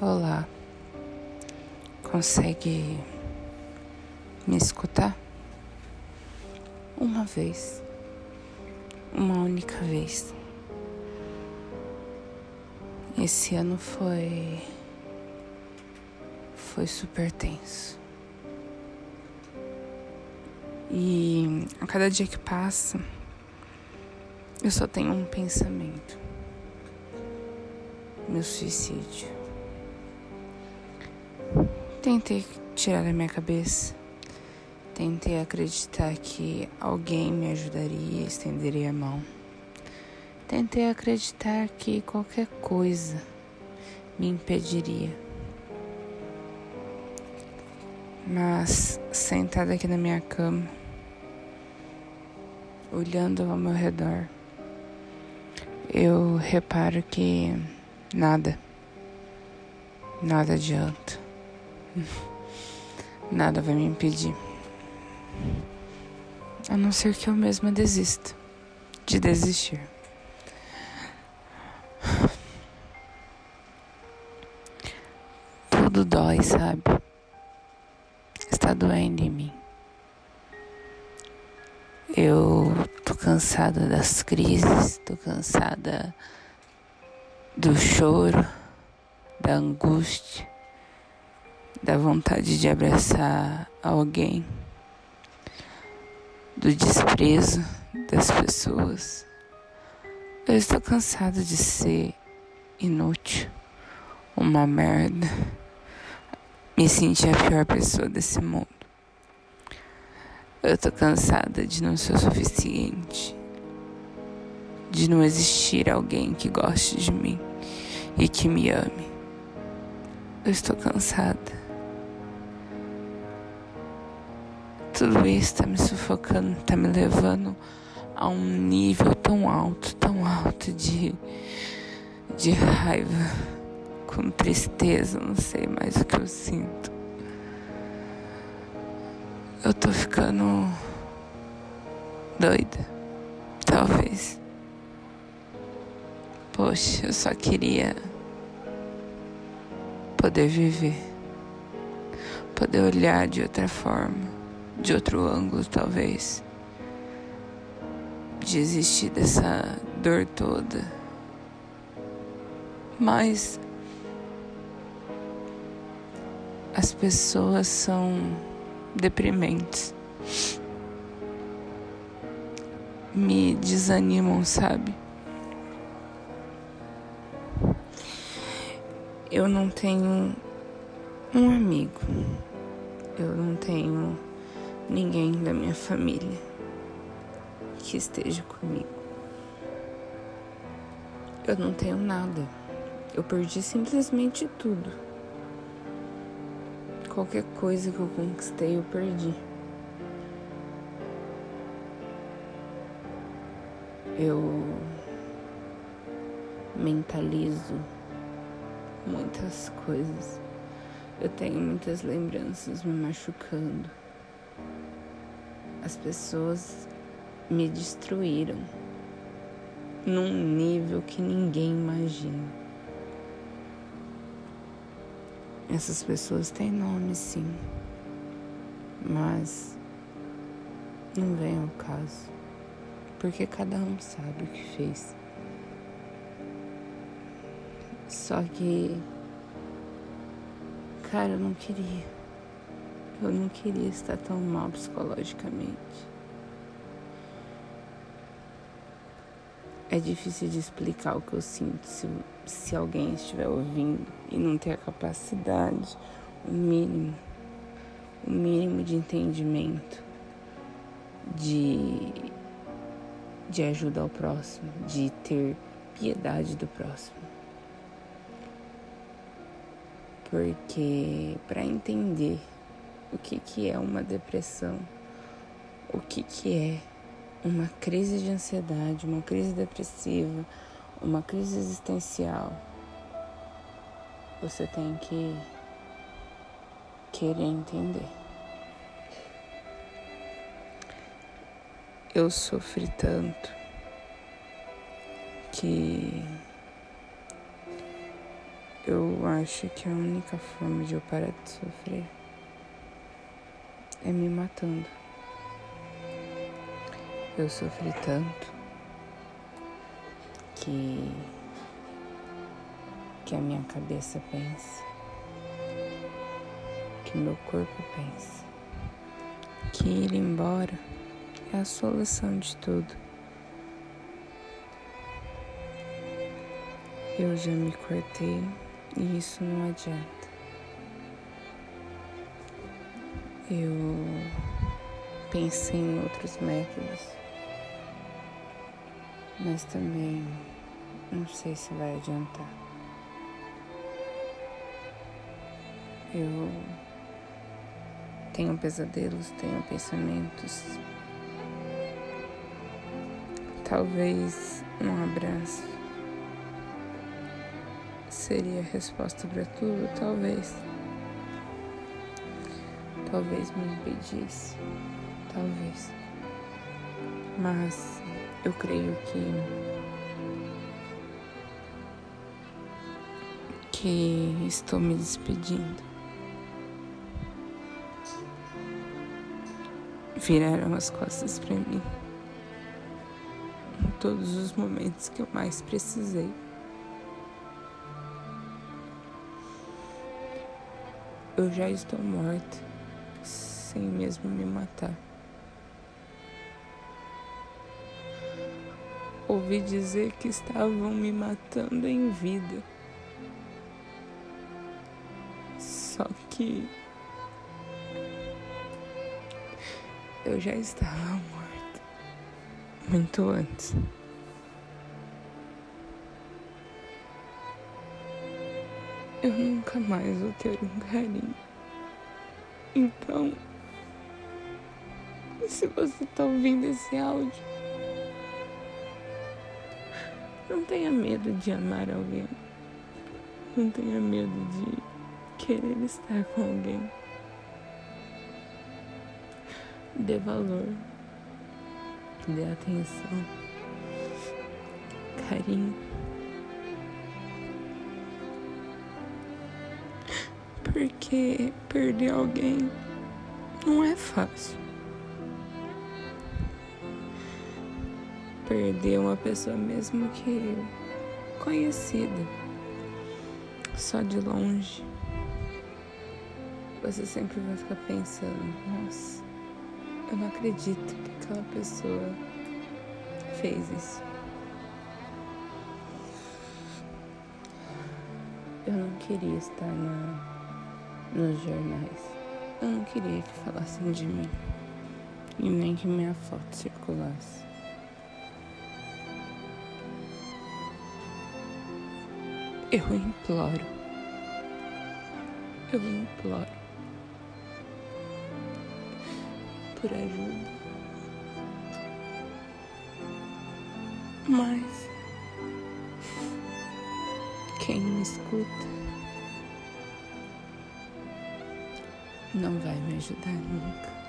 Olá, consegue me escutar? Uma vez, uma única vez. Esse ano foi. foi super tenso. E a cada dia que passa, eu só tenho um pensamento: meu suicídio. Tentei tirar da minha cabeça. Tentei acreditar que alguém me ajudaria, estenderia a mão. Tentei acreditar que qualquer coisa me impediria. Mas sentada aqui na minha cama, olhando ao meu redor, eu reparo que nada, nada adianta. Nada vai me impedir. A não ser que eu mesma desista de desistir. Tudo dói, sabe? Está doendo em mim. Eu tô cansada das crises, tô cansada do choro, da angústia da vontade de abraçar alguém, do desprezo das pessoas. Eu estou cansado de ser inútil, uma merda, me sentir a pior pessoa desse mundo. Eu tô cansada de não ser o suficiente, de não existir alguém que goste de mim e que me ame. Eu estou cansada. Tudo isso está me sufocando, está me levando a um nível tão alto, tão alto de, de raiva, com tristeza, não sei mais o que eu sinto. Eu tô ficando doida, talvez. Poxa, eu só queria poder viver, poder olhar de outra forma de outro ângulo, talvez. Desistir dessa dor toda. Mas as pessoas são deprimentes. Me desanimam, sabe? Eu não tenho um amigo. Eu não tenho ninguém da minha família que esteja comigo. Eu não tenho nada. Eu perdi simplesmente tudo. Qualquer coisa que eu conquistei, eu perdi. Eu mentalizo muitas coisas. Eu tenho muitas lembranças me machucando. As pessoas me destruíram num nível que ninguém imagina. Essas pessoas têm nome, sim, mas não vem ao caso, porque cada um sabe o que fez. Só que, cara, eu não queria. Eu não queria estar tão mal psicologicamente. É difícil de explicar o que eu sinto se, se alguém estiver ouvindo e não ter a capacidade, o mínimo, o mínimo de entendimento, de, de ajuda ao próximo, de ter piedade do próximo. Porque para entender o que, que é uma depressão, o que, que é uma crise de ansiedade, uma crise depressiva, uma crise existencial. Você tem que querer entender. Eu sofri tanto que Eu acho que a única forma de eu parar de sofrer é me matando. Eu sofri tanto que que a minha cabeça pensa, que meu corpo pensa, que ir embora é a solução de tudo. Eu já me cortei e isso não adianta. Eu pensei em outros métodos, mas também não sei se vai adiantar. Eu tenho pesadelos, tenho pensamentos. Talvez um abraço seria a resposta para tudo, talvez. Talvez me impedisse, talvez. Mas eu creio que que estou me despedindo. viraram as costas para mim em todos os momentos que eu mais precisei. Eu já estou morta, sem mesmo me matar. Ouvi dizer que estavam me matando em vida. Só que eu já estava morta muito antes. Eu nunca mais vou ter um carinho. Então, se você está ouvindo esse áudio, não tenha medo de amar alguém. Não tenha medo de querer estar com alguém dê valor, dê atenção, carinho. Porque perder alguém não é fácil. Perder uma pessoa mesmo que conhecida, só de longe, você sempre vai ficar pensando, nossa, eu não acredito que aquela pessoa fez isso. Eu não queria estar na, nos jornais. Eu não queria que falassem de mim. E nem que minha foto circulasse. Eu imploro. Eu imploro por ajuda. Mas quem me escuta não vai me ajudar nunca.